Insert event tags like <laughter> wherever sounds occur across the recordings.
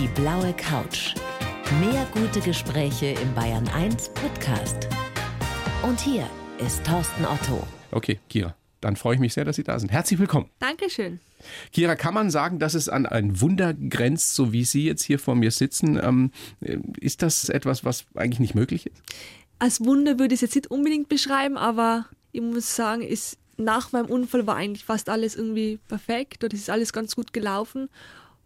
Die blaue Couch. Mehr gute Gespräche im Bayern 1 Podcast. Und hier ist Thorsten Otto. Okay, Kira, dann freue ich mich sehr, dass Sie da sind. Herzlich willkommen. Dankeschön. Kira, kann man sagen, dass es an ein Wunder grenzt, so wie Sie jetzt hier vor mir sitzen? Ähm, ist das etwas, was eigentlich nicht möglich ist? Als Wunder würde ich es jetzt nicht unbedingt beschreiben, aber ich muss sagen, ist, nach meinem Unfall war eigentlich fast alles irgendwie perfekt oder es ist alles ganz gut gelaufen.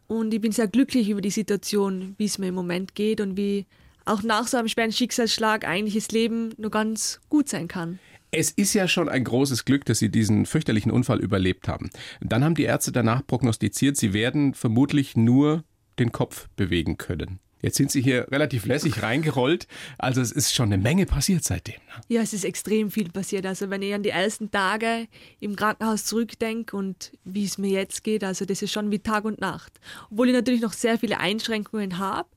Und ich bin sehr glücklich über die Situation, wie es mir im Moment geht und wie auch nach so einem schweren Schicksalsschlag eigentlich das Leben nur ganz gut sein kann. Es ist ja schon ein großes Glück, dass Sie diesen fürchterlichen Unfall überlebt haben. Dann haben die Ärzte danach prognostiziert, Sie werden vermutlich nur den Kopf bewegen können. Jetzt sind Sie hier relativ lässig reingerollt. Also es ist schon eine Menge passiert seitdem. Ne? Ja, es ist extrem viel passiert. Also wenn ich an die ersten Tage im Krankenhaus zurückdenke und wie es mir jetzt geht, also das ist schon wie Tag und Nacht. Obwohl ich natürlich noch sehr viele Einschränkungen habe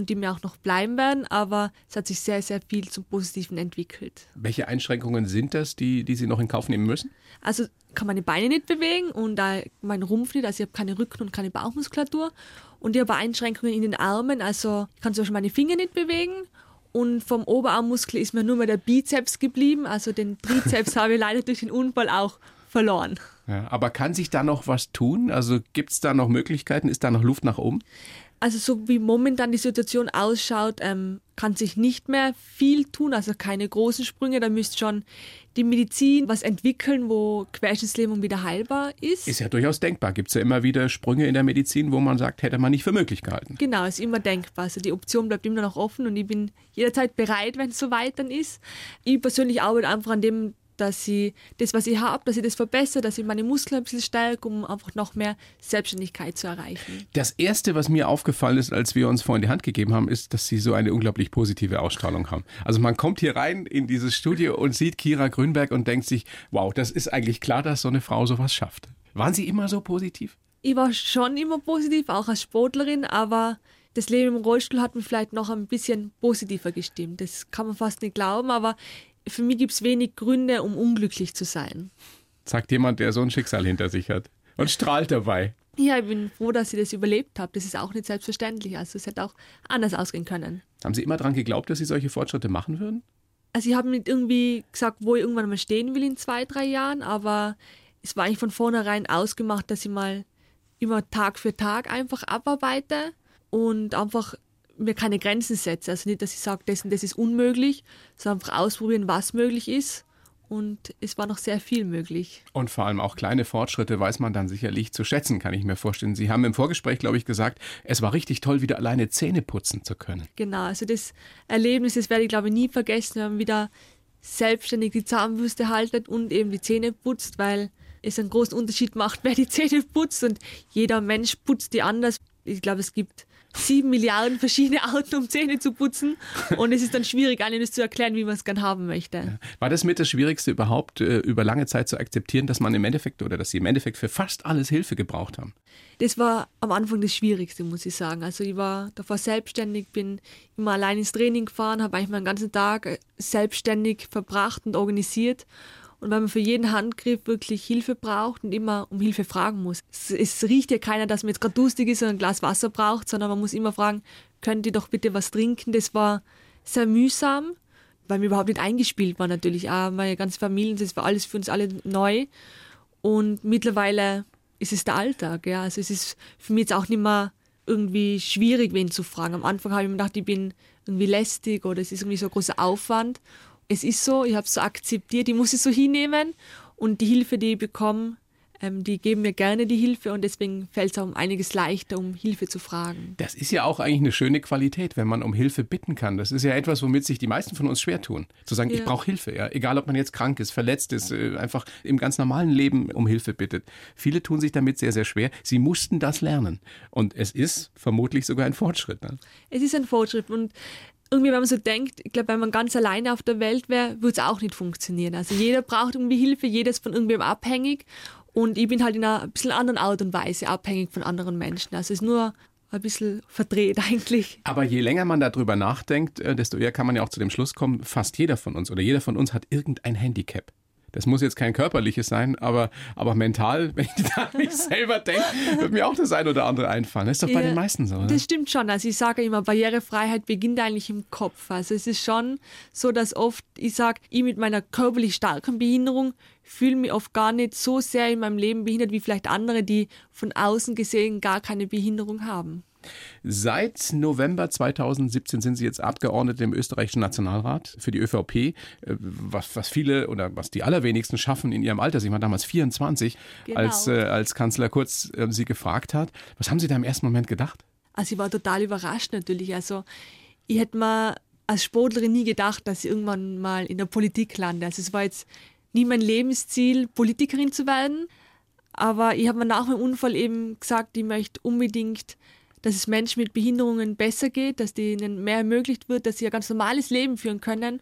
und die mir auch noch bleiben werden, aber es hat sich sehr, sehr viel zum Positiven entwickelt. Welche Einschränkungen sind das, die, die Sie noch in Kauf nehmen müssen? Also kann meine Beine nicht bewegen und äh, mein Rumpf nicht, also ich habe keine Rücken- und keine Bauchmuskulatur und ich habe Einschränkungen in den Armen, also ich kann zum Beispiel meine Finger nicht bewegen und vom Oberarmmuskel ist mir nur mehr der Bizeps geblieben, also den Trizeps <laughs> habe ich leider durch den Unfall auch verloren. Ja, aber kann sich da noch was tun? Also gibt es da noch Möglichkeiten? Ist da noch Luft nach oben? Also so wie momentan die Situation ausschaut, ähm, kann sich nicht mehr viel tun, also keine großen Sprünge. Da müsste schon die Medizin was entwickeln, wo Querschnittslähmung wieder heilbar ist. Ist ja durchaus denkbar. Gibt es ja immer wieder Sprünge in der Medizin, wo man sagt, hätte man nicht für möglich gehalten. Genau, ist immer denkbar. Also die Option bleibt immer noch offen und ich bin jederzeit bereit, wenn es soweit dann ist. Ich persönlich arbeite einfach an dem, dass ich das, was ich habe, dass ich das verbessere, dass ich meine Muskeln ein bisschen stärke, um einfach noch mehr Selbstständigkeit zu erreichen. Das Erste, was mir aufgefallen ist, als wir uns vorhin die Hand gegeben haben, ist, dass Sie so eine unglaublich positive Ausstrahlung haben. Also man kommt hier rein in dieses Studio und sieht Kira Grünberg und denkt sich, wow, das ist eigentlich klar, dass so eine Frau sowas schafft. Waren Sie immer so positiv? Ich war schon immer positiv, auch als Sportlerin, aber das Leben im Rollstuhl hat mich vielleicht noch ein bisschen positiver gestimmt. Das kann man fast nicht glauben, aber für mich gibt es wenig Gründe, um unglücklich zu sein. Sagt jemand, der so ein Schicksal hinter sich hat und strahlt dabei. Ja, ich bin froh, dass ich das überlebt habe. Das ist auch nicht selbstverständlich. Also es hätte auch anders ausgehen können. Haben Sie immer daran geglaubt, dass Sie solche Fortschritte machen würden? Also ich habe nicht irgendwie gesagt, wo ich irgendwann mal stehen will in zwei, drei Jahren, aber es war eigentlich von vornherein ausgemacht, dass ich mal immer Tag für Tag einfach abarbeite und einfach mir keine Grenzen setze. Also nicht, dass ich sage, das und das ist unmöglich, sondern einfach ausprobieren, was möglich ist. Und es war noch sehr viel möglich. Und vor allem auch kleine Fortschritte weiß man dann sicherlich zu schätzen, kann ich mir vorstellen. Sie haben im Vorgespräch, glaube ich, gesagt, es war richtig toll, wieder alleine Zähne putzen zu können. Genau, also das Erlebnis, das werde ich, glaube ich, nie vergessen, wenn man wieder selbstständig die Zahnbürste haltet und eben die Zähne putzt, weil es einen großen Unterschied macht, <laughs> wer die Zähne putzt und jeder Mensch putzt die anders. Ich glaube, es gibt sieben Milliarden verschiedene Arten, um Zähne zu putzen. Und es ist dann schwierig, einem das zu erklären, wie man es gern haben möchte. War das mit das Schwierigste überhaupt, äh, über lange Zeit zu akzeptieren, dass man im Endeffekt oder dass Sie im Endeffekt für fast alles Hilfe gebraucht haben? Das war am Anfang das Schwierigste, muss ich sagen. Also ich war davor selbstständig, bin immer allein ins Training gefahren, habe eigentlich meinen ganzen Tag äh, selbstständig verbracht und organisiert. Und wenn man für jeden Handgriff wirklich Hilfe braucht und immer um Hilfe fragen muss. Es, es riecht ja keiner, dass man jetzt gerade durstig ist und ein Glas Wasser braucht, sondern man muss immer fragen, könnt ihr doch bitte was trinken? Das war sehr mühsam, weil mir überhaupt nicht eingespielt war natürlich. Auch meine ganze Familie, das war alles für uns alle neu. Und mittlerweile ist es der Alltag. Ja. Also es ist für mich jetzt auch nicht mehr irgendwie schwierig, wen zu fragen. Am Anfang habe ich mir gedacht, ich bin irgendwie lästig oder es ist irgendwie so ein großer Aufwand es ist so, ich habe es so akzeptiert, ich muss es so hinnehmen und die Hilfe, die ich bekomme, ähm, die geben mir gerne die Hilfe und deswegen fällt es auch um einiges leichter, um Hilfe zu fragen. Das ist ja auch eigentlich eine schöne Qualität, wenn man um Hilfe bitten kann. Das ist ja etwas, womit sich die meisten von uns schwer tun. Zu sagen, ja. ich brauche Hilfe, ja. egal ob man jetzt krank ist, verletzt ist, äh, einfach im ganz normalen Leben um Hilfe bittet. Viele tun sich damit sehr, sehr schwer. Sie mussten das lernen. Und es ist vermutlich sogar ein Fortschritt. Ne? Es ist ein Fortschritt und irgendwie, wenn man so denkt, ich glaube, wenn man ganz alleine auf der Welt wäre, würde es auch nicht funktionieren. Also jeder braucht irgendwie Hilfe, jeder ist von irgendwem abhängig. Und ich bin halt in einer ein bisschen anderen Art und Weise abhängig von anderen Menschen. Also es ist nur ein bisschen verdreht <laughs> eigentlich. Aber je länger man darüber nachdenkt, äh, desto eher kann man ja auch zu dem Schluss kommen, fast jeder von uns oder jeder von uns hat irgendein Handicap. Das muss jetzt kein körperliches sein, aber, aber mental, wenn ich <laughs> da an mich selber denke, wird mir auch das ein oder andere einfallen. Das ist doch ja, bei den meisten so, oder? Das stimmt schon. Also ich sage immer, Barrierefreiheit beginnt eigentlich im Kopf. Also es ist schon so, dass oft ich sage, ich mit meiner körperlich starken Behinderung fühle mich oft gar nicht so sehr in meinem Leben behindert wie vielleicht andere, die von außen gesehen gar keine Behinderung haben. Seit November 2017 sind Sie jetzt Abgeordnete im österreichischen Nationalrat für die ÖVP, äh, was, was viele oder was die allerwenigsten schaffen in ihrem Alter. Sie waren damals 24, genau. als, äh, als Kanzler Kurz äh, Sie gefragt hat. Was haben Sie da im ersten Moment gedacht? Also ich war total überrascht natürlich. Also ich hätte mir als Sportlerin nie gedacht, dass ich irgendwann mal in der Politik lande. Also es war jetzt nie mein Lebensziel, Politikerin zu werden. Aber ich habe mir nach meinem Unfall eben gesagt, ich möchte unbedingt dass es Menschen mit Behinderungen besser geht, dass denen mehr ermöglicht wird, dass sie ein ganz normales Leben führen können.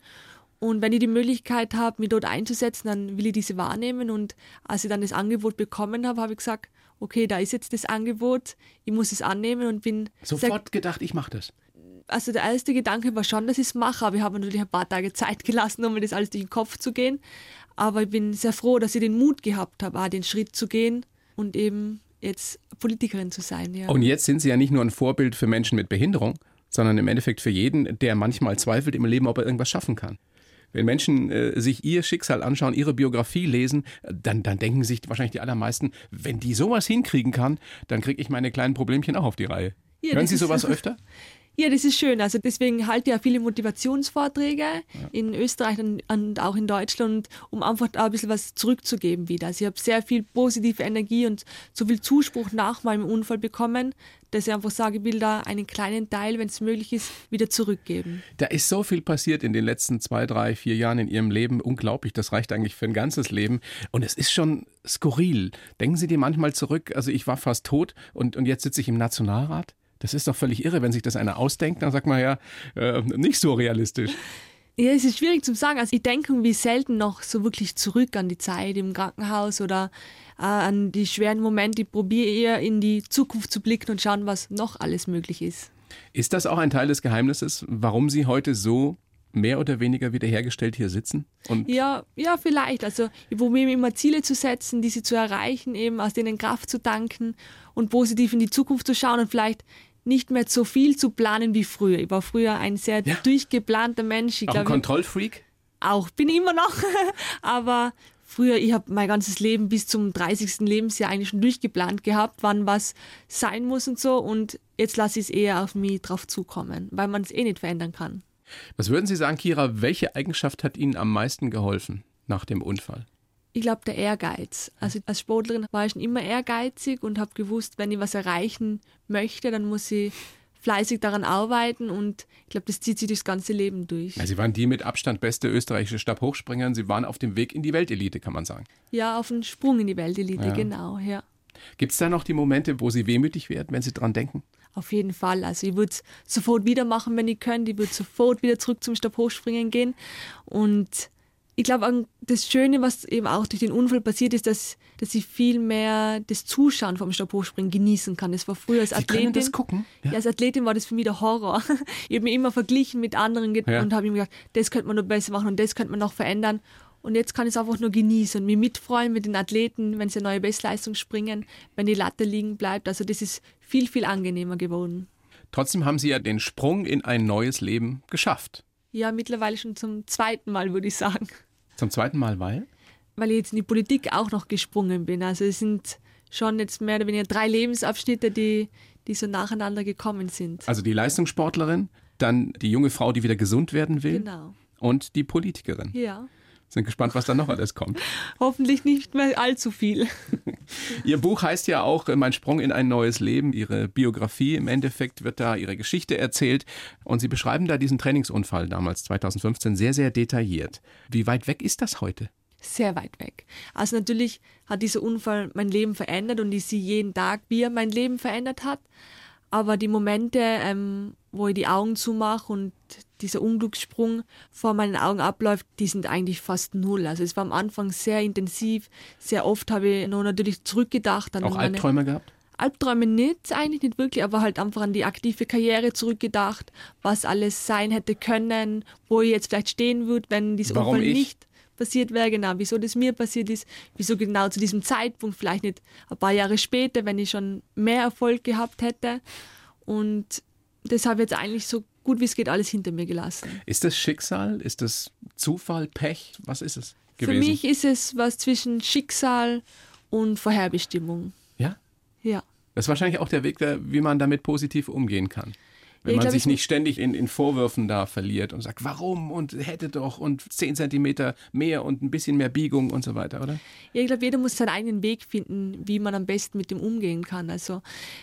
Und wenn ich die Möglichkeit habe, mich dort einzusetzen, dann will ich diese wahrnehmen. Und als ich dann das Angebot bekommen habe, habe ich gesagt, okay, da ist jetzt das Angebot, ich muss es annehmen und bin sofort gedacht, ich mache das. Also der erste Gedanke war schon, dass ich es mache, aber ich habe natürlich ein paar Tage Zeit gelassen, um mir das alles durch den Kopf zu gehen. Aber ich bin sehr froh, dass ich den Mut gehabt habe, auch den Schritt zu gehen und eben jetzt Politikerin zu sein. Ja. Und jetzt sind Sie ja nicht nur ein Vorbild für Menschen mit Behinderung, sondern im Endeffekt für jeden, der manchmal zweifelt im Leben, ob er irgendwas schaffen kann. Wenn Menschen äh, sich ihr Schicksal anschauen, ihre Biografie lesen, dann, dann denken sich wahrscheinlich die allermeisten, wenn die sowas hinkriegen kann, dann kriege ich meine kleinen Problemchen auch auf die Reihe. Ja, Hören Sie sowas öfter? <laughs> Ja, das ist schön. Also deswegen halte ich ja viele Motivationsvorträge ja. in Österreich und, und, auch in Deutschland, um einfach auch ein bisschen was zurückzugeben wieder. Also ich habe sehr viel positive Energie und so viel Zuspruch nach meinem Unfall bekommen, dass ich einfach sage, ich will da einen kleinen Teil, wenn es möglich ist, wieder zurückgeben. Da ist so viel passiert in den letzten zwei, drei, vier Jahren in Ihrem Leben. Unglaublich, das reicht eigentlich für ein ganzes Leben. Und es ist schon skurril. Denken Sie dir manchmal zurück, also ich war fast tot und, und jetzt sitze ich im Nationalrat? Das ist doch völlig irre, wenn sich das einer ausdenkt, dann sagt man ja, äh, nicht so realistisch. Ja, es ist schwierig zu sagen. Also ich denke wie selten noch so wirklich zurück an die Zeit im Krankenhaus oder äh, an die schweren Momente. Ich probiere eher in die Zukunft zu blicken und schauen, was noch alles möglich ist. Ist das auch ein Teil des Geheimnisses, warum Sie heute so mehr oder weniger wiederhergestellt hier sitzen? Und ja, ja, vielleicht. Also ich probiere mir immer Ziele zu setzen, diese zu erreichen, eben aus denen Kraft zu danken und positiv in die Zukunft zu schauen und vielleicht nicht mehr so viel zu planen wie früher. Ich war früher ein sehr ja. durchgeplanter Mensch. Ich auch glaub, ein Kontrollfreak? Auch, bin ich immer noch. <laughs> Aber früher, ich habe mein ganzes Leben bis zum 30. Lebensjahr eigentlich schon durchgeplant gehabt, wann was sein muss und so. Und jetzt lasse ich es eher auf mich drauf zukommen, weil man es eh nicht verändern kann. Was würden Sie sagen, Kira, welche Eigenschaft hat Ihnen am meisten geholfen nach dem Unfall? Ich glaube, der Ehrgeiz. Also als Sportlerin war ich schon immer ehrgeizig und habe gewusst, wenn ich was erreichen möchte, dann muss ich fleißig daran arbeiten und ich glaube, das zieht sich das ganze Leben durch. Ja, Sie waren die mit Abstand beste österreichische Stabhochspringerin. Sie waren auf dem Weg in die Weltelite, kann man sagen. Ja, auf dem Sprung in die Weltelite, ja. genau, ja. Gibt es da noch die Momente, wo Sie wehmütig werden, wenn Sie dran denken? Auf jeden Fall. Also ich würde es sofort wieder machen, wenn ich könnte. Ich würde sofort wieder zurück zum Stabhochspringen gehen. Und ich glaube, das Schöne, was eben auch durch den Unfall passiert ist, dass, dass ich viel mehr das Zuschauen vom Stabhochspringen genießen kann. Das war früher als Athletin. Sie das gucken? Ja. ja. als Athletin war das für mich der Horror. <laughs> Ich habe mich immer verglichen mit anderen ja. und habe mir gedacht, das könnte man noch besser machen und das könnte man noch verändern. Und jetzt kann ich es einfach nur genießen und mich mitfreuen mit den Athleten, wenn sie eine neue Bestleistung springen, wenn die Latte liegen bleibt. Also das ist viel, viel angenehmer geworden. Trotzdem haben Sie ja den Sprung in ein neues Leben geschafft. Ja, mittlerweile schon zum zweiten Mal, würde ich sagen. Zum zweiten Mal, weil? Weil ich jetzt in die Politik auch noch gesprungen bin. Also es sind schon jetzt mehr oder weniger drei Lebensabschnitte, die, die so nacheinander gekommen sind. Also die Leistungssportlerin, dann die junge Frau, die wieder gesund werden will. Genau. Und die Politikerin. Ja. Sind gespannt, was da noch alles kommt. Hoffentlich nicht mehr allzu viel. <laughs> Ihr Buch heißt ja auch Mein Sprung in ein neues Leben. Ihre Biografie im Endeffekt wird da Ihre Geschichte erzählt. Und Sie beschreiben da diesen Trainingsunfall damals 2015 sehr, sehr detailliert. Wie weit weg ist das heute? Sehr weit weg. Also natürlich hat dieser Unfall mein Leben verändert und ich sehe jeden Tag, wie er mein Leben verändert hat. Aber die Momente, ähm, wo ich die Augen zumache und dieser Unglückssprung vor meinen Augen abläuft, die sind eigentlich fast null. Also es war am Anfang sehr intensiv. Sehr oft habe ich noch natürlich zurückgedacht. An Auch Albträume gehabt? Albträume nicht, eigentlich nicht wirklich, aber halt einfach an die aktive Karriere zurückgedacht, was alles sein hätte können, wo ich jetzt vielleicht stehen würde, wenn dieser Warum Unfall ich? nicht passiert wäre, genau, wieso das mir passiert ist, wieso genau zu diesem Zeitpunkt, vielleicht nicht ein paar Jahre später, wenn ich schon mehr Erfolg gehabt hätte. Und das habe ich jetzt eigentlich so gut wie es geht alles hinter mir gelassen. Ist das Schicksal? Ist das Zufall, Pech? Was ist es? Gewesen? Für mich ist es was zwischen Schicksal und Vorherbestimmung. Ja? Ja. Das ist wahrscheinlich auch der Weg, wie man damit positiv umgehen kann. Wenn man glaub, sich nicht ständig in, in, Vorwürfen da verliert und sagt, warum und hätte doch und 10 Zentimeter mehr und ein bisschen mehr Biegung und so weiter, oder? Ja, ich glaube, jeder muss seinen eigenen Weg finden, wie man am besten mit dem umgehen kann. Also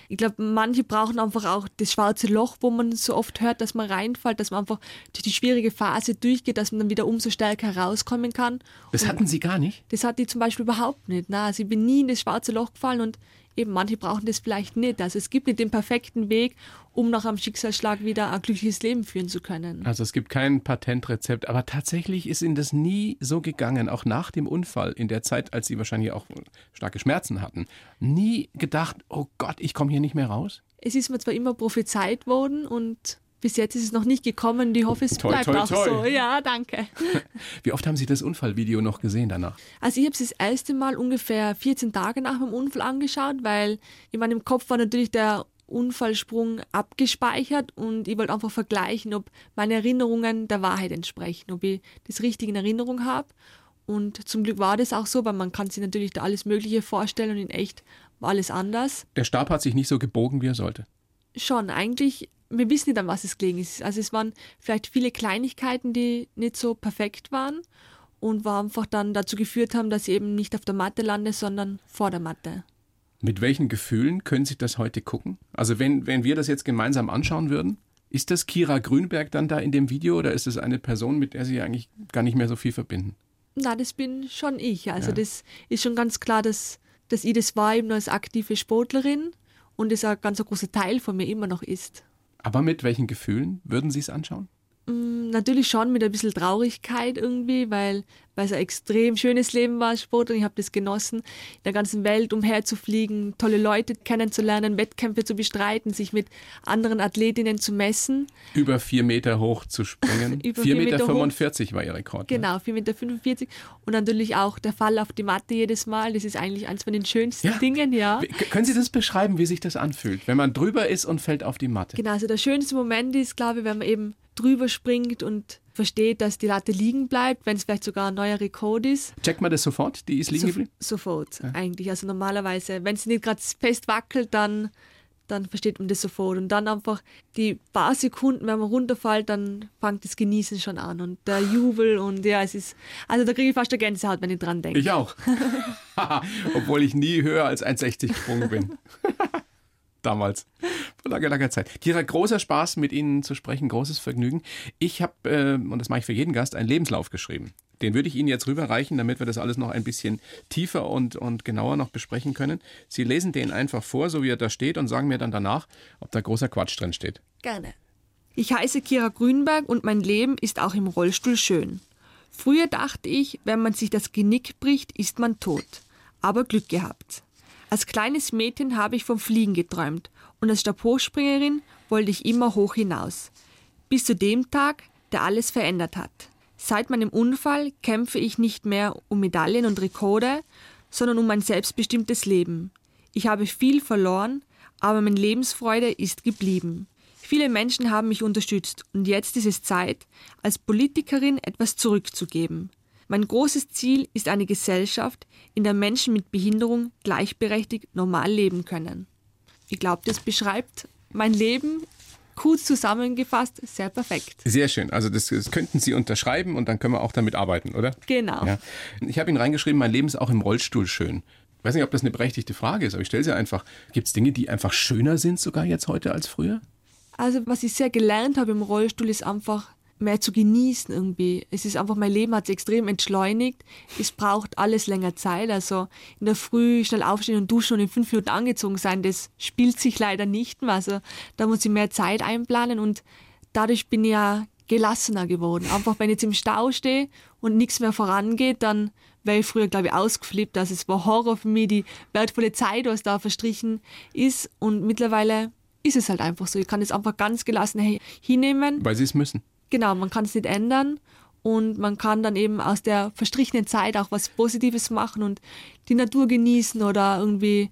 ich glaube, manche brauchen einfach auch das schwarze Loch, wo man so oft hört, dass man reinfällt, dass man einfach durch die schwierige Phase durchgeht, dass man dann wieder umso stärker herauskommen kann. Das und hatten Sie gar nicht? Das hatte ich zum Beispiel überhaupt nicht. Na, also ich bin nie in das schwarze Loch gefallen und eben manche brauchen das vielleicht nicht. Also es gibt nicht den perfekten Weg, um nach einem Schicksalsschlag wieder ein glückliches Leben führen zu können. Also es gibt kein Patentrezept, aber tatsächlich ist Ihnen das nie so gegangen, auch nach dem Unfall, in der Zeit, als Sie wahrscheinlich auch starke Schmerzen hatten, nie gedacht, oh Gott, ich komme hier nicht mehr raus? Es ist mir zwar immer prophezeit worden und bis jetzt ist es noch nicht gekommen. Ich hoffe, es toi, bleibt toi, auch toi. so. Ja, danke. <laughs> Wie oft haben Sie das Unfallvideo noch gesehen danach? Also ich habe es das erste Mal ungefähr 14 Tage nach dem Unfall angeschaut, weil in meinem Kopf war natürlich der Unfallsprung abgespeichert und ich wollte einfach vergleichen, ob meine Erinnerungen der Wahrheit entsprechen, ob ich das richtig in Erinnerung habe. Und zum Glück war das auch so, weil man kann sich natürlich da alles Mögliche vorstellen und in echt war alles anders. Der Stab hat sich nicht so gebogen, wie er sollte. Schon, eigentlich wir wissen nicht, an was es gelegen ist. Also es waren vielleicht viele Kleinigkeiten, die nicht so perfekt waren und war einfach dann dazu geführt haben, dass ich eben nicht auf der Matte lande, sondern vor der Matte. Mit welchen Gefühlen können Sie das heute gucken? Also wenn, wenn wir das jetzt gemeinsam anschauen würden, ist das Kira Grünberg dann da in dem Video oder ist es eine Person, mit der Sie eigentlich gar nicht mehr so viel verbinden? Na, das bin schon ich. Also ja. das ist schon ganz klar, dass, dass ich das war eben als aktive Sportlerin und es ein ganz großer Teil von mir immer noch ist. Aber mit welchen Gefühlen würden Sie es anschauen? Mm, natürlich schon mit ein bisschen Traurigkeit irgendwie, weil, weil es ein extrem schönes Leben war Sport und ich habe das genossen, in der ganzen Welt umherzufliegen, tolle Leute kennenzulernen, Wettkämpfe zu bestreiten, sich mit anderen Athletinnen zu messen. Über vier Meter hoch zu springen. <laughs> Über vier Meter, Meter 45 war Ihr Rekord. Ne? Genau, vier Meter 45 und natürlich auch der Fall auf die Matte jedes Mal. Das ist eigentlich eines von den schönsten ja. Dingen, ja. Können Sie das beschreiben, wie sich das anfühlt, wenn man drüber ist und fällt auf die Matte? Genau, also der schönste Moment ist, glaube ich, wenn man eben drüber springt und versteht, dass die Latte liegen bleibt, wenn es vielleicht sogar ein neuer Rekord ist. Checkt man das sofort? Die ist liegen geblieben? So, sofort, ja. eigentlich. Also normalerweise, wenn sie nicht gerade fest wackelt, dann, dann versteht man das sofort. Und dann einfach die paar Sekunden, wenn man runterfällt, dann fängt das Genießen schon an und der <laughs> Jubel und ja, es ist, also da kriege ich fast eine Gänsehaut, wenn ich dran denke. Ich auch. <laughs> Obwohl ich nie höher als 1,60 gesprungen bin. <laughs> damals. Vor langer, langer Zeit. Kira, großer Spaß, mit Ihnen zu sprechen, großes Vergnügen. Ich habe, äh, und das mache ich für jeden Gast, einen Lebenslauf geschrieben. Den würde ich Ihnen jetzt rüberreichen, damit wir das alles noch ein bisschen tiefer und, und genauer noch besprechen können. Sie lesen den einfach vor, so wie er da steht, und sagen mir dann danach, ob da großer Quatsch drin steht. Gerne. Ich heiße Kira Grünberg und mein Leben ist auch im Rollstuhl schön. Früher dachte ich, wenn man sich das Genick bricht, ist man tot. Aber Glück gehabt. Als kleines Mädchen habe ich vom Fliegen geträumt und als Stabhochspringerin wollte ich immer hoch hinaus. Bis zu dem Tag, der alles verändert hat. Seit meinem Unfall kämpfe ich nicht mehr um Medaillen und Rekorde, sondern um mein selbstbestimmtes Leben. Ich habe viel verloren, aber meine Lebensfreude ist geblieben. Viele Menschen haben mich unterstützt und jetzt ist es Zeit, als Politikerin etwas zurückzugeben. Mein großes Ziel ist eine Gesellschaft, in der Menschen mit Behinderung gleichberechtigt normal leben können. Ich glaube, das beschreibt mein Leben kurz zusammengefasst sehr perfekt. Sehr schön. Also das, das, könnten Sie unterschreiben und dann können wir auch damit arbeiten, oder? Genau. Ja. Ich habe Ihnen reingeschrieben, mein Leben ist auch im Rollstuhl schön. Ich weiß nicht, ob das eine berechtigte Frage ist, aber ich stelle sie einfach. Gibt es Dinge, die einfach schöner sind sogar jetzt heute als früher? Also was ich sehr gelernt habe im Rollstuhl ist einfach mehr zu genießen irgendwie. Es ist einfach, mein Leben hat sich extrem entschleunigt. Es braucht alles länger Zeit. Also in der Früh schnell aufstehen und duschen und in fünf Minuten angezogen sein, das spielt sich leider nicht mehr. Also da muss ich mehr Zeit einplanen und dadurch bin ich ja gelassener geworden. Einfach wenn ich jetzt im Stau stehe und nichts mehr vorangeht, dann wäre ich früher, glaube ich, ausgeflippt. Also es war Horror für mich, die wertvolle Zeit, was da verstrichen ist. Und mittlerweile ist es halt einfach so. Ich kann es einfach ganz gelassen hinnehmen. Weil sie es müssen. Genau, man kann es nicht ändern und man kann dann eben aus der verstrichenen Zeit auch was Positives machen und die Natur genießen oder irgendwie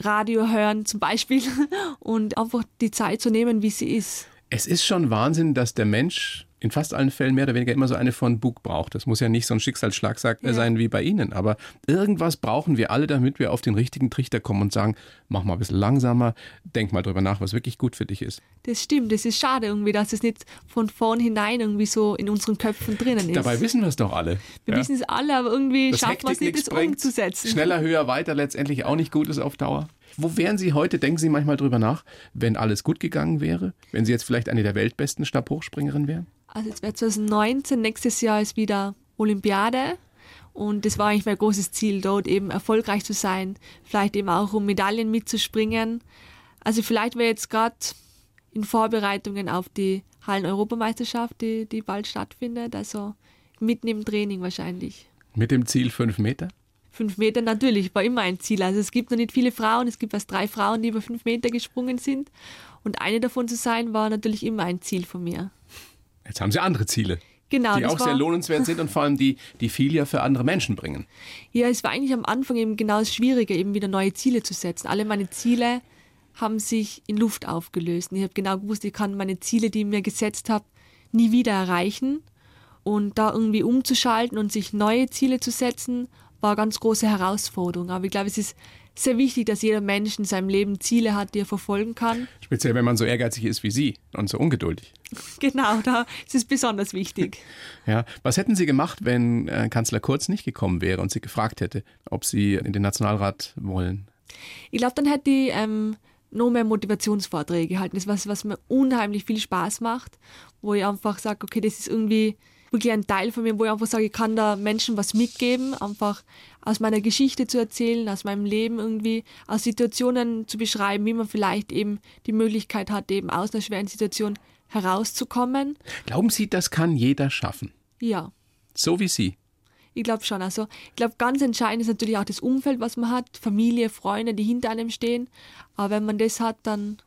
Radio hören zum Beispiel <laughs> und einfach die Zeit zu nehmen, wie sie ist. Es ist schon Wahnsinn, dass der Mensch in fast allen Fällen mehr oder weniger immer so eine von Bug braucht. Das muss ja nicht so ein Schicksalsschlag ja. sein wie bei Ihnen, aber irgendwas brauchen wir alle, damit wir auf den richtigen Trichter kommen und sagen, mach mal ein bisschen langsamer, denk mal drüber nach, was wirklich gut für dich ist. Das stimmt, das ist schade irgendwie, dass es nicht von vornherein irgendwie so in unseren Köpfen drinnen ist. Dabei wissen wir es doch alle. Wir ja? wissen es alle, aber irgendwie das schafft man es nicht, das umzusetzen. Schneller, höher, weiter letztendlich auch nicht gut ist auf Dauer. Wo wären Sie heute, denken Sie manchmal drüber nach, wenn alles gut gegangen wäre? Wenn Sie jetzt vielleicht eine der weltbesten Stabhochspringerin wären? Also es wäre 2019, nächstes Jahr ist wieder Olympiade. Und das war eigentlich mein großes Ziel, dort eben erfolgreich zu sein, vielleicht eben auch um Medaillen mitzuspringen. Also vielleicht wäre jetzt gerade in Vorbereitungen auf die Hallen-Europameisterschaft, die, die bald stattfindet, also mitten im Training wahrscheinlich. Mit dem Ziel fünf Meter? Fünf Meter natürlich, war immer ein Ziel. Also es gibt noch nicht viele Frauen, es gibt erst drei Frauen, die über fünf Meter gesprungen sind. Und eine davon zu sein, war natürlich immer ein Ziel von mir. Jetzt haben Sie andere Ziele. Genau, die auch sehr lohnenswert sind und vor allem die, die viel ja für andere Menschen bringen. Ja, es war eigentlich am Anfang eben genau das Schwierige, eben wieder neue Ziele zu setzen. Alle meine Ziele haben sich in Luft aufgelöst. Und ich habe genau gewusst, ich kann meine Ziele, die ich mir gesetzt habe, nie wieder erreichen. Und da irgendwie umzuschalten und sich neue Ziele zu setzen, war eine ganz große Herausforderung. Aber ich glaube, es ist sehr wichtig, dass jeder Mensch in seinem Leben Ziele hat, die er verfolgen kann. Speziell, wenn man so ehrgeizig ist wie Sie und so ungeduldig. <laughs> Genau, da ist es besonders wichtig. <laughs> ja, was hätten Sie gemacht, wenn äh, Kanzler Kurz nicht gekommen wäre und Sie gefragt hätte, ob Sie in den Nationalrat wollen? Ich glaube, dann hätte ich ähm, noch mehr Motivationsvorträge gehalten. Das ist was, was mir unheimlich viel Spaß macht, wo ich einfach sage, okay, das ist irgendwie wirklich ein Teil von mir, wo ich einfach sage, ich kann da Menschen was mitgeben, einfach aus meiner Geschichte zu erzählen, aus meinem Leben irgendwie, aus Situationen zu beschreiben, wie man vielleicht eben die Möglichkeit hat, eben aus einer schweren Situation herauszukommen. Glauben Sie, das kann jeder schaffen? Ja. So wie Sie? Ich glaube schon. Also ich glaube, ganz entscheidend ist natürlich auch das Umfeld, was man hat, Familie, Freunde, die hinter einem stehen. Aber wenn man das hat, dann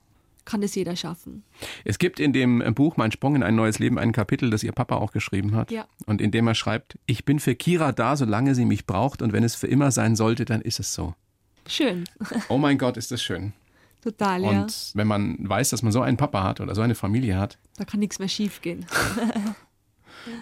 kann das jeder schaffen. Es gibt in dem Buch Mein Sprung in ein neues Leben ein Kapitel, das Ihr Papa auch geschrieben hat. Ja. Und in dem er schreibt, ich bin für Kira da, solange sie mich braucht und wenn es für immer sein sollte, dann ist es so. Schön. <laughs> Oh mein Gott, ist das schön. Total, und ja. Und wenn man weiß, dass man so einen Papa hat oder so eine Familie hat. Da kann nichts mehr schief gehen. <laughs>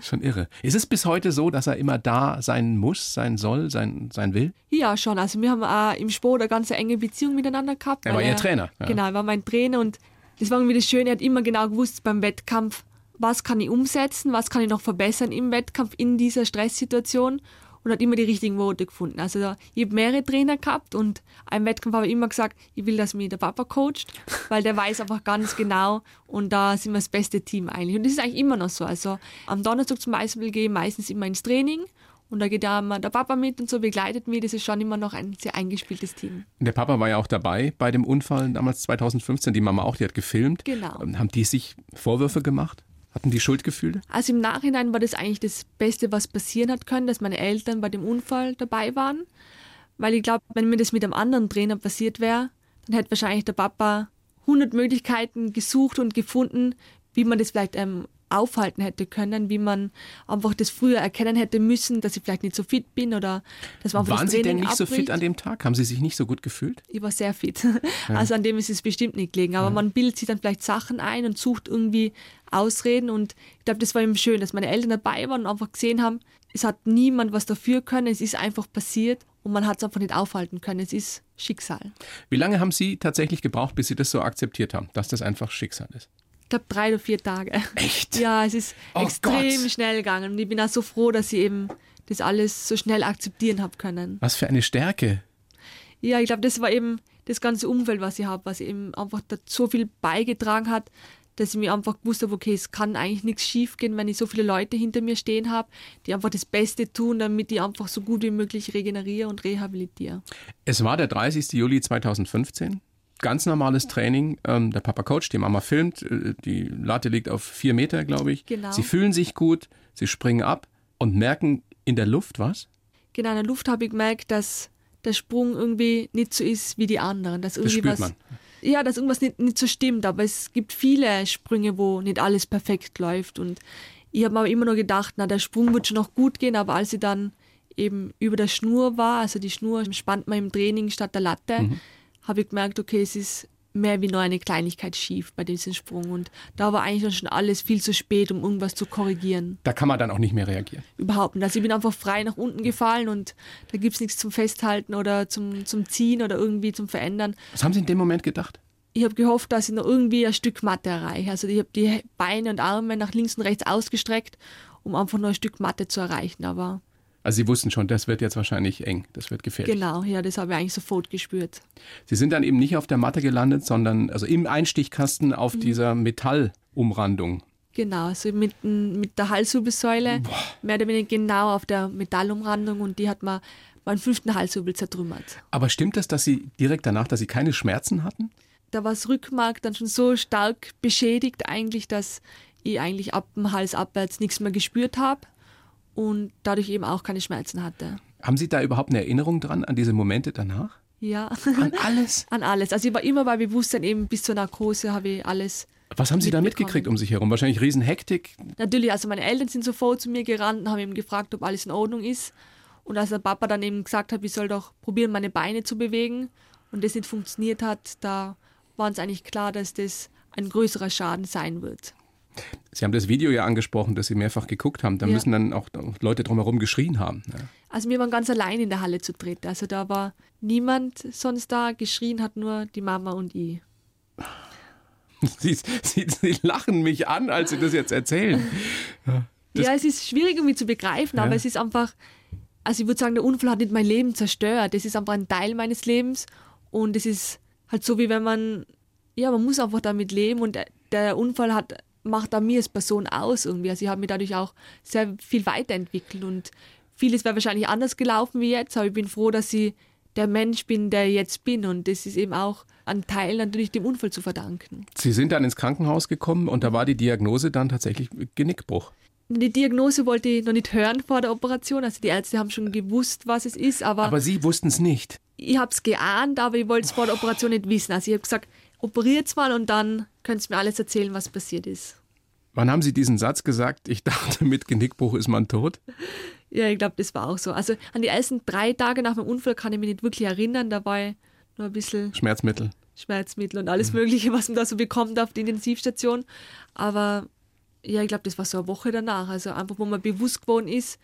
Schon irre. Ist es bis heute so, dass er immer da sein muss, sein soll, sein, sein will? Ja, schon. Also wir haben auch im Sport eine ganz enge Beziehung miteinander gehabt. Er war Ihr Trainer. Ja. Genau, er war mein Trainer und das war irgendwie das Schöne. Er hat immer genau gewusst beim Wettkampf, was kann ich umsetzen, was kann ich noch verbessern im Wettkampf in dieser Stresssituation und hat immer die richtigen Worte gefunden. Also da, ich habe mehrere Trainer gehabt und im Wettkampf habe ich immer gesagt, ich will, dass mich der Papa coacht, weil der weiß einfach ganz genau und da sind wir das beste Team eigentlich. Und das ist eigentlich immer noch so. Also am Donnerstag zum Beispiel gehe ich meistens immer ins Training und da geht ja immer der Papa mit und so begleitet mich. Das ist schon immer noch ein sehr eingespieltes Team. Der Papa war ja auch dabei bei dem Unfall damals 2015. Die Mama auch, die hat gefilmt. Genau. Haben die sich Vorwürfe gemacht? Hatten die Schuldgefühle? Also im Nachhinein war das eigentlich das Beste, was passieren hat können, dass meine Eltern bei dem Unfall dabei waren. Weil ich glaube, wenn mir das mit einem anderen Trainer passiert wäre, dann hätte wahrscheinlich der Papa 100 Möglichkeiten gesucht und gefunden, wie man das vielleicht ähm, aufhalten hätte können, wie man einfach das früher erkennen hätte müssen, dass ich vielleicht nicht so fit bin oder dass man Waren das Sie denn nicht abbricht. so fit an dem Tag? Haben Sie sich nicht so gut gefühlt? Ich war sehr fit. <laughs> Ja. Also an dem ist es bestimmt nicht gelegen. Aber ja. man bildet sich dann vielleicht Sachen ein und sucht irgendwie Ausreden. Und ich glaube, das war eben schön, dass meine Eltern dabei waren und einfach gesehen haben, es hat niemand was dafür können, es ist einfach passiert und man hat es einfach nicht aufhalten können. Es ist Schicksal. Wie lange haben Sie tatsächlich gebraucht, bis Sie das so akzeptiert haben, dass das einfach Schicksal ist? Ich glaube drei oder vier Tage. Echt? Ja, es ist oh extrem Gott. schnell gegangen. Und ich bin auch so froh, dass ich eben das alles so schnell akzeptieren habe können. Was für eine Stärke. Ja, ich glaube, das war eben das ganze Umfeld, was ich habe, was eben einfach so viel beigetragen hat, dass ich mir einfach gewusst habe, okay, es kann eigentlich nichts schief gehen, wenn ich so viele Leute hinter mir stehen habe, die einfach das Beste tun, damit ich einfach so gut wie möglich regeneriere und rehabilitiere. Es war der 30. Juli 2015 ganz normales Training. Ähm, der Papa coacht, die Mama filmt, äh, die Latte liegt auf vier Meter, glaube ich. Genau. Sie fühlen sich gut, sie springen ab und merken in der Luft was? Genau, in der Luft habe ich gemerkt, dass der Sprung irgendwie nicht so ist wie die anderen. Dass irgendwie das spürt was, man. Ja, dass irgendwas nicht, nicht so stimmt, aber es gibt viele Sprünge, wo nicht alles perfekt läuft und Ich habe mir aber immer nur gedacht, na, der Sprung wird schon noch gut gehen, aber als ich dann eben über der Schnur war, also die Schnur spannt man im Training statt der Latte, mhm. Habe ich gemerkt, okay, es ist mehr wie nur eine Kleinigkeit schief bei diesem Sprung. Und da war eigentlich schon alles viel zu spät, um irgendwas zu korrigieren. Da kann man dann auch nicht mehr reagieren. Überhaupt nicht. Also ich bin einfach frei nach unten gefallen und da gibt es nichts zum Festhalten oder zum, zum Ziehen oder irgendwie zum Verändern. Was haben Sie in dem Moment gedacht? Ich habe gehofft, dass ich noch irgendwie ein Stück Matte erreiche. Also ich habe die Beine und Arme nach links und rechts ausgestreckt, um einfach nur ein Stück Matte zu erreichen. Aber also Sie wussten schon, das wird jetzt wahrscheinlich eng, das wird gefährlich. Genau, ja, das habe ich eigentlich sofort gespürt. Sie sind dann eben nicht auf der Matte gelandet, sondern also im Einstichkasten auf mhm. dieser Metallumrandung. Genau, also mit, mit der Halswirbelsäule, mehr oder weniger genau auf der Metallumrandung und die hat man meinen fünften Halswirbel zertrümmert. Aber stimmt das, dass Sie direkt danach, dass Sie keine Schmerzen hatten? Da war das Rückmark dann schon so stark beschädigt eigentlich, dass ich eigentlich ab dem Hals abwärts nichts mehr gespürt habe und dadurch eben auch keine Schmerzen hatte. Haben Sie da überhaupt eine Erinnerung dran an diese Momente danach? Ja. An alles? <laughs> an alles. Also ich war immer bei Bewusstsein eben bis zur Narkose habe ich alles. Was haben Sie da mitgekriegt um sich herum? Wahrscheinlich Riesenhektik? Natürlich, also meine Eltern sind sofort zu mir gerannt und haben eben gefragt, ob alles in Ordnung ist. Und als der Papa dann eben gesagt hat, ich soll doch probieren, meine Beine zu bewegen und das nicht funktioniert hat, da war uns eigentlich klar, dass das ein größerer Schaden sein wird. Sie haben das Video ja angesprochen, das Sie mehrfach geguckt haben. Da ja. müssen dann auch Leute drumherum geschrien haben. Ja. Also wir waren ganz allein in der Halle zu dritt. Also da war niemand sonst da. Geschrien hat nur die Mama und ich. <laughs> Sie, Sie, Sie lachen mich an, als Sie das jetzt erzählen. <laughs> Ja, ja es ist schwierig irgendwie zu begreifen, aber es ist einfach, also ich würde sagen, der Unfall hat nicht mein Leben zerstört. Das ist einfach ein Teil meines Lebens und es ist halt so, wie wenn man, ja, man muss einfach damit leben und der Unfall hat macht da mir als Person aus irgendwie. Also ich habe mich dadurch auch sehr viel weiterentwickelt und vieles wäre wahrscheinlich anders gelaufen wie jetzt, aber ich bin froh, dass ich der Mensch bin, der ich jetzt bin und das ist eben auch ein Teil natürlich dem Unfall zu verdanken. Sie sind dann ins Krankenhaus gekommen und da war die Diagnose dann tatsächlich Genickbruch. Die Diagnose wollte ich noch nicht hören vor der Operation. Also die Ärzte haben schon gewusst, was es ist, aber. Aber Sie wussten es nicht. Ich habe es geahnt, aber ich wollte es vor der Operation nicht wissen. Also ich habe gesagt, operiert mal und dann könnt ihr mir alles erzählen, was passiert ist. Wann haben Sie diesen Satz gesagt? Ich dachte, mit Genickbruch ist man tot? Ja, ich glaube, das war auch so. Also an die ersten drei Tage nach dem Unfall kann ich mich nicht wirklich erinnern. Da war ich nur ein bisschen. Schmerzmittel. Schmerzmittel und alles mhm. Mögliche, was man da so bekommt auf der Intensivstation. Aber ja, ich glaube, das war so eine Woche danach. Also einfach, wo man bewusst geworden ist,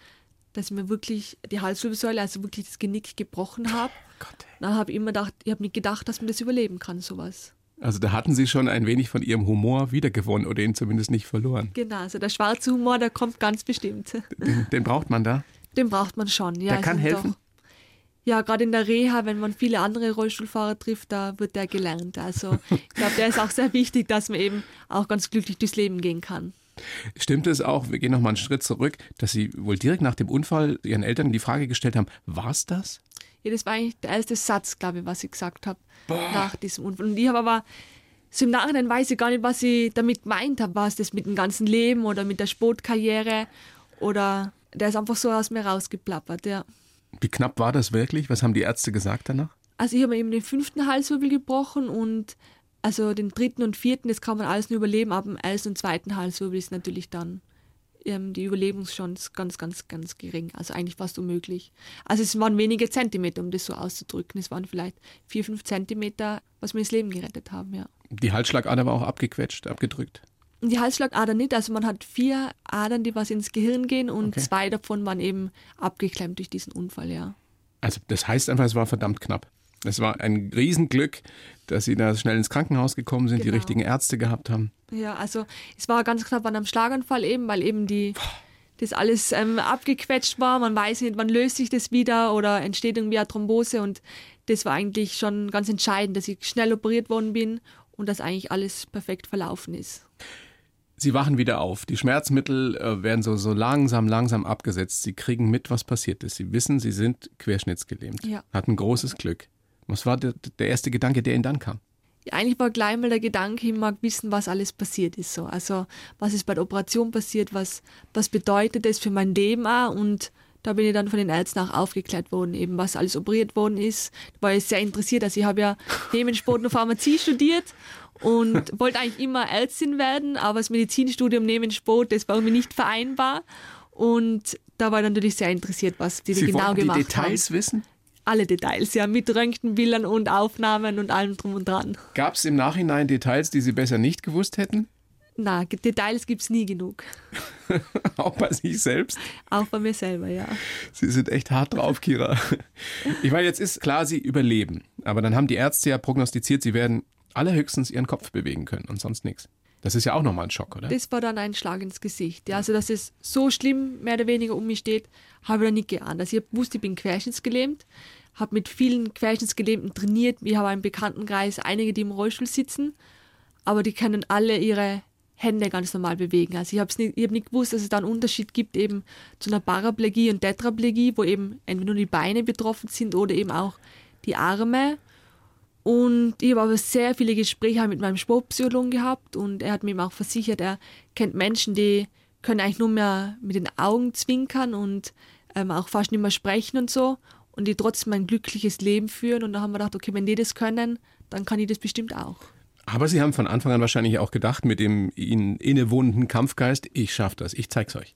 dass ich mir wirklich die Halswirbelsäule, also wirklich das Genick gebrochen habe. Oh dann habe ich immer gedacht, ich habe nicht gedacht, dass man das überleben kann, sowas. Also da hatten Sie schon ein wenig von Ihrem Humor wiedergewonnen oder ihn zumindest nicht verloren. Genau, also der schwarze Humor, der kommt ganz bestimmt. Den, den braucht man da? Den braucht man schon, ja. Der also kann helfen? Doch, ja, gerade in der Reha, wenn man viele andere Rollstuhlfahrer trifft, da wird der gelernt. Also ich glaube, der ist auch sehr wichtig, dass man eben auch ganz glücklich durchs Leben gehen kann. Stimmt es auch, wir gehen noch mal einen Schritt zurück, dass Sie wohl direkt nach dem Unfall Ihren Eltern die Frage gestellt haben, war es das? Ja, das war eigentlich der erste Satz, glaube ich, was ich gesagt habe nach diesem Unfall. Und ich habe aber so im Nachhinein weiß ich gar nicht, was ich damit gemeint habe. War es das mit dem ganzen Leben oder mit der Sportkarriere? Oder der ist einfach so aus mir rausgeplappert, ja. Wie knapp war das wirklich? Was haben die Ärzte gesagt danach? Also ich habe eben den fünften Halswirbel gebrochen und also den dritten und vierten, das kann man alles nur überleben, aber im ersten und zweiten Halswirbel ist natürlich dann ähm, die Überlebenschance ganz, ganz, ganz gering. Also eigentlich fast unmöglich. Also es waren wenige Zentimeter, um das so auszudrücken. Es waren vielleicht vier, fünf Zentimeter, was mir das Leben gerettet haben, ja. Die Halsschlagader war auch abgequetscht, abgedrückt. Die Halsschlagader nicht. Also man hat vier Adern, die was ins Gehirn gehen und okay. zwei davon waren eben abgeklemmt durch diesen Unfall, ja. Also das heißt einfach, es war verdammt knapp. Es war ein Riesenglück, dass Sie da schnell ins Krankenhaus gekommen sind, genau. die richtigen Ärzte gehabt haben. Ja, also es war ganz knapp an einem Schlaganfall eben, weil eben die das alles ähm, abgequetscht war. Man weiß nicht, wann löst sich das wieder oder entsteht irgendwie eine Thrombose und das war eigentlich schon ganz entscheidend, dass ich schnell operiert worden bin und dass eigentlich alles perfekt verlaufen ist. Sie wachen wieder auf. Die Schmerzmittel äh, werden so, so langsam, langsam abgesetzt. Sie kriegen mit, was passiert ist. Sie wissen, Sie sind querschnittsgelähmt. Ja. Hatten großes Glück. Was war der, der erste Gedanke, der Ihnen dann kam? Eigentlich war gleich mal der Gedanke, ich mag wissen, was alles passiert ist. So. Also was ist bei der Operation passiert, was, was bedeutet das für mein Leben auch und da bin ich dann von den Ärzten auch aufgeklärt worden, eben was alles operiert worden ist. Da war ich sehr interessiert. Also ich habe ja Nebensport und Pharmazie studiert und <laughs> wollte eigentlich immer Ärztin werden, aber das Medizinstudium neben Sport, das war irgendwie nicht vereinbar. Und da war ich natürlich sehr interessiert, was die Sie genau gemacht die Details haben. wissen? Alle Details, ja, mit Röntgenbildern und Aufnahmen und allem drum und dran. Gab es im Nachhinein Details, die Sie besser nicht gewusst hätten? Na, Details gibt es nie genug. <laughs> Auch bei sich selbst? Auch bei mir selber, ja. Sie sind echt hart drauf, Kira. Ich meine, jetzt ist klar, Sie überleben. Aber dann haben die Ärzte ja prognostiziert, Sie werden allerhöchstens Ihren Kopf bewegen können und sonst nichts. Das ist ja auch nochmal ein Schock, oder? Das war dann ein Schlag ins Gesicht. Ja, also, dass es so schlimm mehr oder weniger um mich steht, habe ich dann nicht geahnt. Also, ich wusste, ich bin querschnittsgelähmt, habe mit vielen Querschnittsgelähmten trainiert. Wir haben einen Bekanntenkreis, einige, die im Rollstuhl sitzen, aber die können alle ihre Hände ganz normal bewegen. Also ich habe nicht, hab nicht gewusst, dass es da einen Unterschied gibt eben zu einer Paraplegie und Tetraplegie, wo eben entweder nur die Beine betroffen sind oder eben auch die Arme. Und ich habe aber sehr viele Gespräche mit meinem Sportpsychologen gehabt und er hat mir auch versichert, er kennt Menschen, die können eigentlich nur mehr mit den Augen zwinkern und ähm, auch fast nicht mehr sprechen und so und die trotzdem ein glückliches Leben führen. Und da haben wir gedacht, okay, wenn die das können, dann kann ich das bestimmt auch. Aber Sie haben von Anfang an wahrscheinlich auch gedacht, mit dem Ihnen innewohnenden Kampfgeist, ich schaffe das, ich zeig's euch.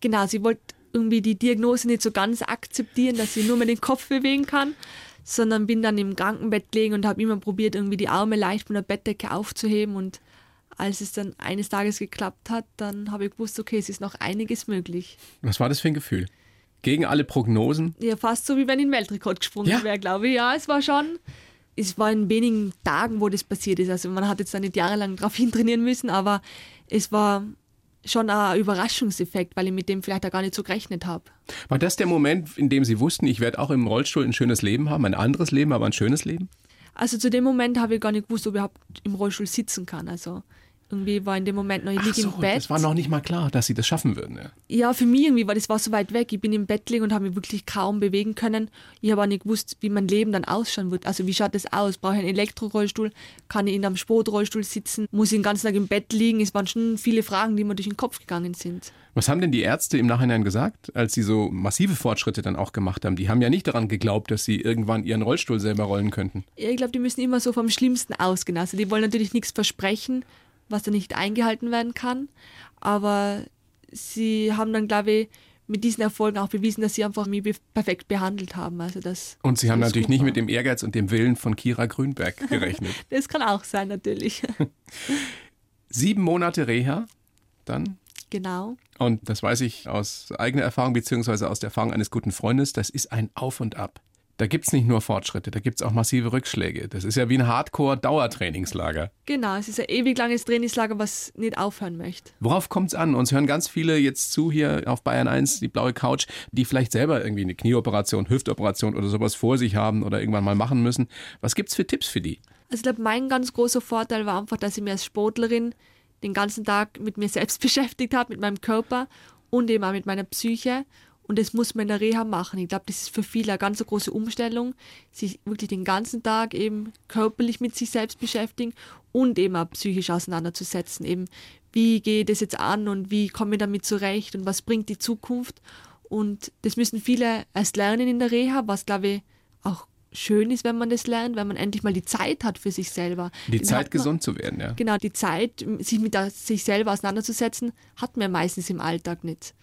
Genau, sie wollte irgendwie die Diagnose nicht so ganz akzeptieren, dass sie nur mit den Kopf bewegen kann, sondern bin dann im Krankenbett gelegen und habe immer probiert, irgendwie die Arme leicht von der Bettdecke aufzuheben und als es dann eines Tages geklappt hat, dann habe ich gewusst, okay, es ist noch einiges möglich. Was war das für ein Gefühl? Gegen alle Prognosen? Ja, fast so, wie wenn ich in den Weltrekord gesprungen ja. wäre, glaube ich. Ja, es war schon es war in wenigen Tagen, wo das passiert ist. Also man hat jetzt da nicht jahrelang darauf <laughs> hintrainieren müssen, aber es war schon ein Überraschungseffekt, weil ich mit dem vielleicht auch gar nicht so gerechnet habe. War das der Moment, in dem Sie wussten, ich werde auch im Rollstuhl ein schönes Leben haben, ein anderes Leben, aber ein schönes Leben? Also zu dem Moment habe ich gar nicht gewusst, ob ich überhaupt im Rollstuhl sitzen kann. Also irgendwie war in dem Moment noch nicht so, im Bett. Das war noch nicht mal klar, dass sie das schaffen würden. Ja. ja, für mich irgendwie, weil das war so weit weg. Ich bin im Bett liegen und habe mich wirklich kaum bewegen können. Ich habe auch nicht gewusst, wie mein Leben dann ausschauen wird. Also wie schaut das aus? Brauche ich einen Elektrorollstuhl? Kann ich in einem Sportrollstuhl sitzen? Muss ich den ganzen Tag im Bett liegen? Es waren schon viele Fragen, die mir durch den Kopf gegangen sind. Was haben denn die Ärzte im Nachhinein gesagt, als sie so massive Fortschritte dann auch gemacht haben? Die haben ja nicht daran geglaubt, dass sie irgendwann ihren Rollstuhl selber rollen könnten. Ja, ich glaube, die müssen immer so vom Schlimmsten ausgehen. Also die wollen natürlich nichts versprechen, was dann nicht eingehalten werden kann. Aber sie haben dann, glaube ich, mit diesen Erfolgen auch bewiesen, dass sie einfach mich perfekt behandelt haben. Also das und sie haben natürlich nicht mit dem Ehrgeiz und dem Willen von Kira Grünberg <laughs> gerechnet. das kann auch sein, natürlich. <laughs> Sieben Monate Reha dann? Genau. Und das weiß ich aus eigener Erfahrung beziehungsweise aus der Erfahrung eines guten Freundes, das ist ein Auf und Ab da gibt es nicht nur Fortschritte, da gibt es auch massive Rückschläge. Das ist ja wie ein Hardcore-Dauertrainingslager. Genau, es ist ein ewig langes Trainingslager, was nicht aufhören möchte. Worauf kommt es an? Uns hören ganz viele jetzt zu hier auf Bayern 1, die blaue Couch, die vielleicht selber irgendwie eine Knieoperation, Hüftoperation oder sowas vor sich haben oder irgendwann mal machen müssen. Was gibt es für Tipps für die? Also ich glaube, mein ganz großer Vorteil war einfach, dass ich mir als Sportlerin den ganzen Tag mit mir selbst <laughs> beschäftigt habe, mit meinem Körper und eben auch mit meiner Psyche und das muss man in der Reha machen. Ich glaube, das ist für viele eine ganz große Umstellung, sich wirklich den ganzen Tag eben körperlich mit sich selbst beschäftigen und eben auch psychisch auseinanderzusetzen. Eben, wie geht es jetzt an und wie komme ich damit zurecht und was bringt die Zukunft? Und das müssen viele erst lernen in der Reha, was glaube ich auch schön ist, wenn man das lernt, wenn man endlich mal die Zeit hat für sich selber. Die Den Zeit, gesund zu werden, ja. Genau, die Zeit, sich mit sich selber auseinanderzusetzen, hat man meistens im Alltag nicht.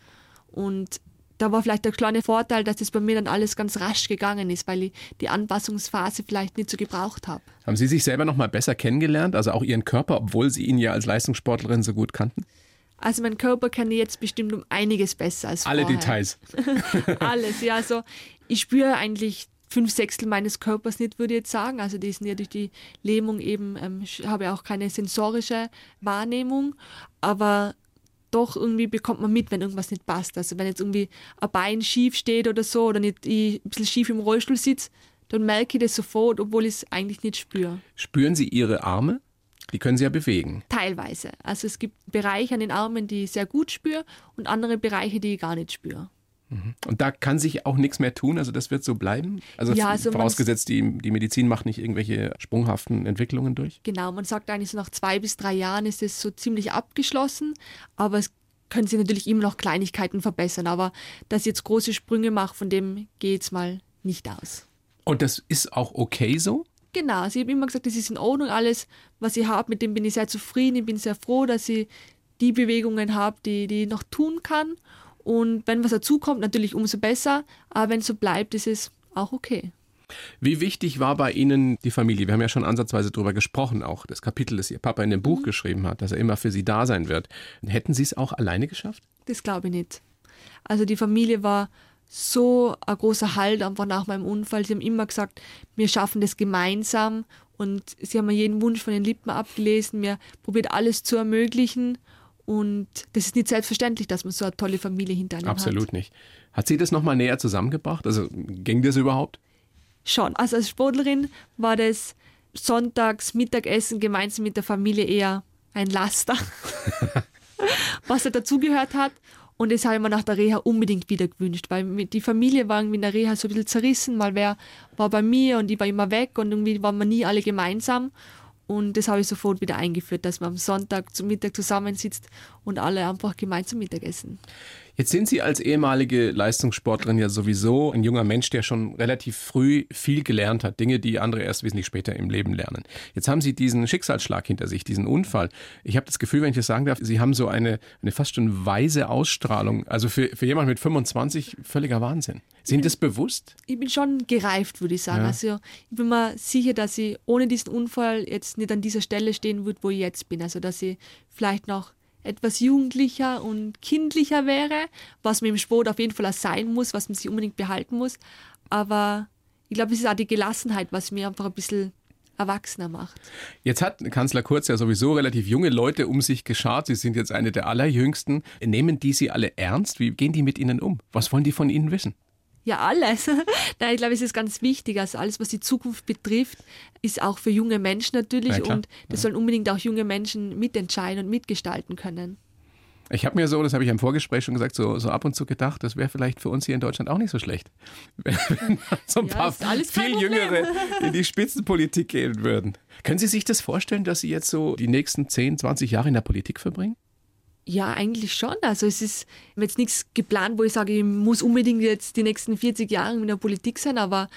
Und da war vielleicht der kleine Vorteil, dass das bei mir dann alles ganz rasch gegangen ist, weil ich die Anpassungsphase vielleicht nicht so gebraucht habe. Haben Sie sich selber noch mal besser kennengelernt, also auch Ihren Körper, obwohl Sie ihn ja als Leistungssportlerin so gut kannten? Also meinen Körper kenne ich jetzt bestimmt um einiges besser als Alle vorher. Details. <laughs> Alles, ja. Also ich spüre eigentlich fünf Sechstel meines Körpers nicht, würde ich jetzt sagen. Also die sind ja durch die Lähmung eben, ähm, habe auch keine sensorische Wahrnehmung. Aber doch irgendwie bekommt man mit, wenn irgendwas nicht passt. Also wenn jetzt irgendwie ein Bein schief steht oder so oder nicht ich ein bisschen schief im Rollstuhl sitze, dann merke ich das sofort, obwohl ich es eigentlich nicht spüre. Spüren Sie Ihre Arme? Die können Sie ja bewegen. Teilweise. Also es gibt Bereiche an den Armen, die ich sehr gut spüre und andere Bereiche, die ich gar nicht spüre. Mhm. Und da kann sich auch nichts mehr tun, also das wird so bleiben? Also, ja, also vorausgesetzt, die, die Medizin macht nicht irgendwelche sprunghaften Entwicklungen durch? Genau, man sagt eigentlich so nach zwei bis drei Jahren ist es so ziemlich abgeschlossen, aber es können sich natürlich immer noch Kleinigkeiten verbessern, aber dass ich jetzt große Sprünge mache, von dem geht es mal nicht aus. Und das ist auch okay so? Genau, also ich habe immer gesagt, das ist in Ordnung, alles, was ich habe, mit dem bin ich sehr zufrieden, ich bin sehr froh, dass ich die Bewegungen habe, die, die ich noch tun kann. Und wenn was dazukommt, natürlich umso besser, aber wenn es so bleibt, ist es auch okay. Wie wichtig war bei Ihnen die Familie? Wir haben ja schon ansatzweise darüber gesprochen, auch das Kapitel, das Ihr Papa in dem Buch mhm. geschrieben hat, dass er immer für Sie da sein wird. Hätten Sie es auch alleine geschafft? Das glaube ich nicht. Also die Familie war so ein großer Halt einfach nach meinem Unfall. Sie haben immer gesagt, wir schaffen das gemeinsam und sie haben mir jeden Wunsch von den Lippen abgelesen. Mir probiert alles zu ermöglichen und das ist nicht selbstverständlich, dass man so eine tolle Familie hinter einem Absolut hat. Absolut nicht. Hat sie das nochmal näher zusammengebracht? Also ging das überhaupt? Schon. Also als Sportlerin war das sonntags Mittagessen gemeinsam mit der Familie eher ein Laster, <laughs> was da dazugehört hat. Und das habe ich mir nach der Reha unbedingt wieder gewünscht, weil die Familie war irgendwie in der Reha so ein bisschen zerrissen, mal wer war bei mir und ich war immer weg und irgendwie waren wir nie alle gemeinsam. Und das habe ich sofort wieder eingeführt, dass man am Sonntag zum Mittag zusammensitzt und alle einfach gemeinsam Mittagessen. Jetzt sind Sie als ehemalige Leistungssportlerin ja sowieso ein junger Mensch, der schon relativ früh viel gelernt hat, Dinge, die andere erst wesentlich später im Leben lernen. Jetzt haben Sie diesen Schicksalsschlag hinter sich, diesen Unfall. Ich habe das Gefühl, wenn ich das sagen darf, Sie haben so eine, eine fast schon weise Ausstrahlung. Also für, für jemanden mit 25 völliger Wahnsinn. Sind das bewusst? Ich bin schon gereift, würde ich sagen. Ja. Also ich bin mir sicher, dass ich ohne diesen Unfall jetzt nicht an dieser Stelle stehen würde, wo ich jetzt bin. Also dass ich vielleicht noch etwas jugendlicher und kindlicher wäre, was man im Sport auf jeden Fall auch sein muss, was man sich unbedingt behalten muss. Aber ich glaube, es ist auch die Gelassenheit, was mir einfach ein bisschen erwachsener macht. Jetzt hat Kanzler Kurz ja sowieso relativ junge Leute um sich geschart. Sie sind jetzt eine der allerjüngsten. Nehmen die Sie alle ernst? Wie gehen die mit Ihnen um? Was wollen die von Ihnen wissen? Ja, alles. <laughs> Nein, ich glaube, es ist ganz wichtig. Also alles, was die Zukunft betrifft, ist auch für junge Menschen natürlich. Ja, und das ja. sollen unbedingt auch junge Menschen mitentscheiden und mitgestalten können. Ich habe mir so, das habe ich im Vorgespräch schon gesagt, so, so ab und zu gedacht, das wäre vielleicht für uns hier in Deutschland auch nicht so schlecht, <laughs> wenn, wenn so ein ja, paar viel Jüngere <laughs> in die Spitzenpolitik gehen würden. Können Sie sich das vorstellen, dass Sie jetzt so die nächsten 10, 20 Jahre in der Politik verbringen? Ja, eigentlich schon. Also es ist jetzt nichts geplant, wo ich sage, ich muss unbedingt jetzt die nächsten 40 Jahre in der Politik sein, aber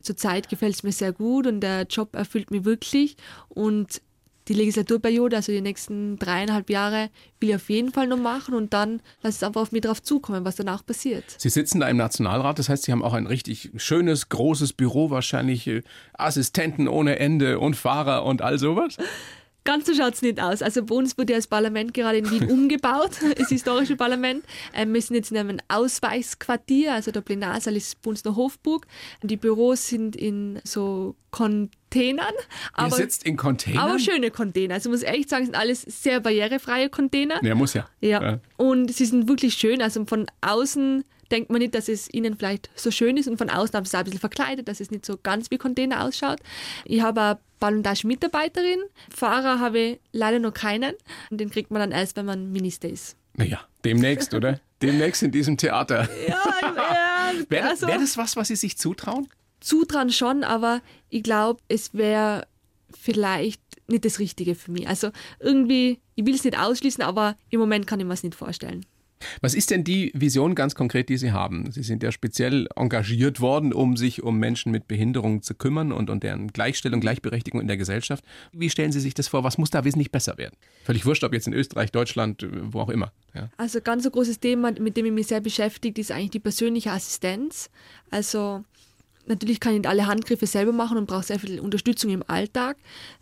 zurzeit gefällt es mir sehr gut und der Job erfüllt mich wirklich. Und die Legislaturperiode, also die nächsten dreieinhalb Jahre, will ich auf jeden Fall noch machen und dann lasse es einfach auf mich drauf zukommen, was danach passiert. Sie sitzen da im Nationalrat, das heißt, Sie haben auch ein richtig schönes, großes Büro, wahrscheinlich äh, Assistenten ohne Ende und Fahrer und all sowas. Ganz so schaut es nicht aus. Also bei uns wurde ja das Parlament gerade in Wien <laughs> umgebaut, <laughs> das historische Parlament. Ähm, wir sind jetzt in einem Ausweichsquartier, also der Plenarsaal ist bei uns der Hofburg. Die Büros sind in so Containern. Aber, Ihr sitzt in Containern? Aber schöne Container. Also muss ich echt sagen, sind alles sehr barrierefreie Container. Ja, muss ja. Ja. ja. Und sie sind wirklich schön. Also von außen denkt man nicht, dass es innen vielleicht so schön ist und von außen haben sie es ein bisschen verkleidet, dass es nicht so ganz wie Container ausschaut. Ich habe eine Ballontage-Mitarbeiterin. Fahrer habe ich leider noch keinen. Und den kriegt man dann erst, wenn man Minister ist. Naja, demnächst, oder? Demnächst in diesem Theater. <laughs> Ja, ja. Wäre also, wär das was, was Sie sich zutrauen? Zutrauen schon, aber ich glaube, es wäre vielleicht nicht das Richtige für mich. Also irgendwie, ich will es nicht ausschließen, aber im Moment kann ich mir es nicht vorstellen. Was ist denn die Vision ganz konkret, die Sie haben? Sie sind ja speziell engagiert worden, um sich um Menschen mit Behinderungen zu kümmern und, und deren Gleichstellung, Gleichberechtigung in der Gesellschaft. Wie stellen Sie sich das vor? Was muss da wesentlich besser werden? Völlig wurscht, ob jetzt in Österreich, Deutschland, wo auch immer. Ja. Also ganz ein großes Thema, mit dem ich mich sehr beschäftige, ist eigentlich die persönliche Assistenz. Also Natürlich kann ich nicht alle Handgriffe selber machen und brauche sehr viel Unterstützung im Alltag.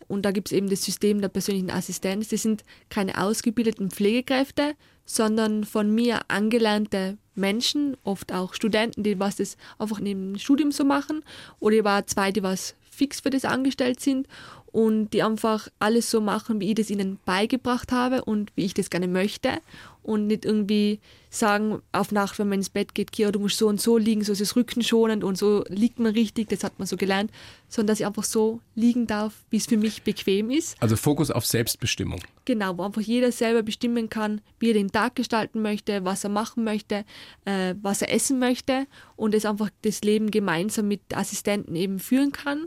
Und da gibt es eben das System der persönlichen Assistenz. Das sind keine ausgebildeten Pflegekräfte, sondern von mir angelernte Menschen, oft auch Studenten, die was das einfach neben dem Studium so machen. Oder ich war zwei, die was fix für das angestellt sind und die einfach alles so machen, wie ich das ihnen beigebracht habe und wie ich das gerne möchte und nicht irgendwie sagen, auf Nacht, wenn man ins Bett geht, Kira, du musst so und so liegen, so ist es rückenschonend und so liegt man richtig, das hat man so gelernt, sondern dass ich einfach so liegen darf, wie es für mich bequem ist. Also Fokus auf Selbstbestimmung. Genau, wo einfach jeder selber bestimmen kann, wie er den Tag gestalten möchte, was er machen möchte, äh, was er essen möchte und es einfach das Leben gemeinsam mit Assistenten eben führen kann.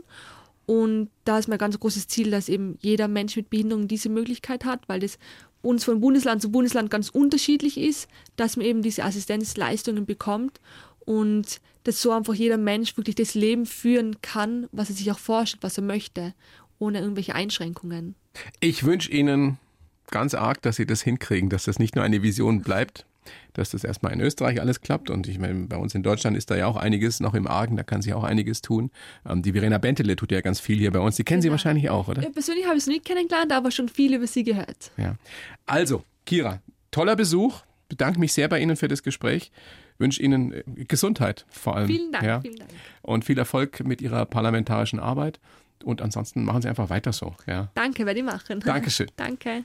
Und da ist mein ganz großes Ziel, dass eben jeder Mensch mit Behinderung diese Möglichkeit hat, weil das uns von Bundesland zu Bundesland ganz unterschiedlich ist, dass man eben diese Assistenzleistungen bekommt und dass so einfach jeder Mensch wirklich das Leben führen kann, was er sich auch vorstellt, was er möchte, ohne irgendwelche Einschränkungen. Ich wünsche Ihnen ganz arg, dass Sie das hinkriegen, dass das nicht nur eine Vision bleibt, dass das erstmal in Österreich alles klappt. Und ich meine, bei uns in Deutschland ist da ja auch einiges noch im Argen, da kann sich auch einiges tun. Ähm, die Verena Bentele tut ja ganz viel hier bei uns. Die kennen genau. Sie wahrscheinlich auch, oder? Ja, persönlich habe ich sie nicht kennengelernt, aber schon viel über sie gehört. Ja. Also, Kira, toller Besuch. Bedanke mich sehr bei Ihnen für das Gespräch. Wünsche Ihnen äh, Gesundheit vor allem. Vielen Dank, ja. vielen Dank. Und viel Erfolg mit Ihrer parlamentarischen Arbeit. Und ansonsten machen Sie einfach weiter so. Ja. Danke, werde ich machen. Dankeschön. <laughs> Danke.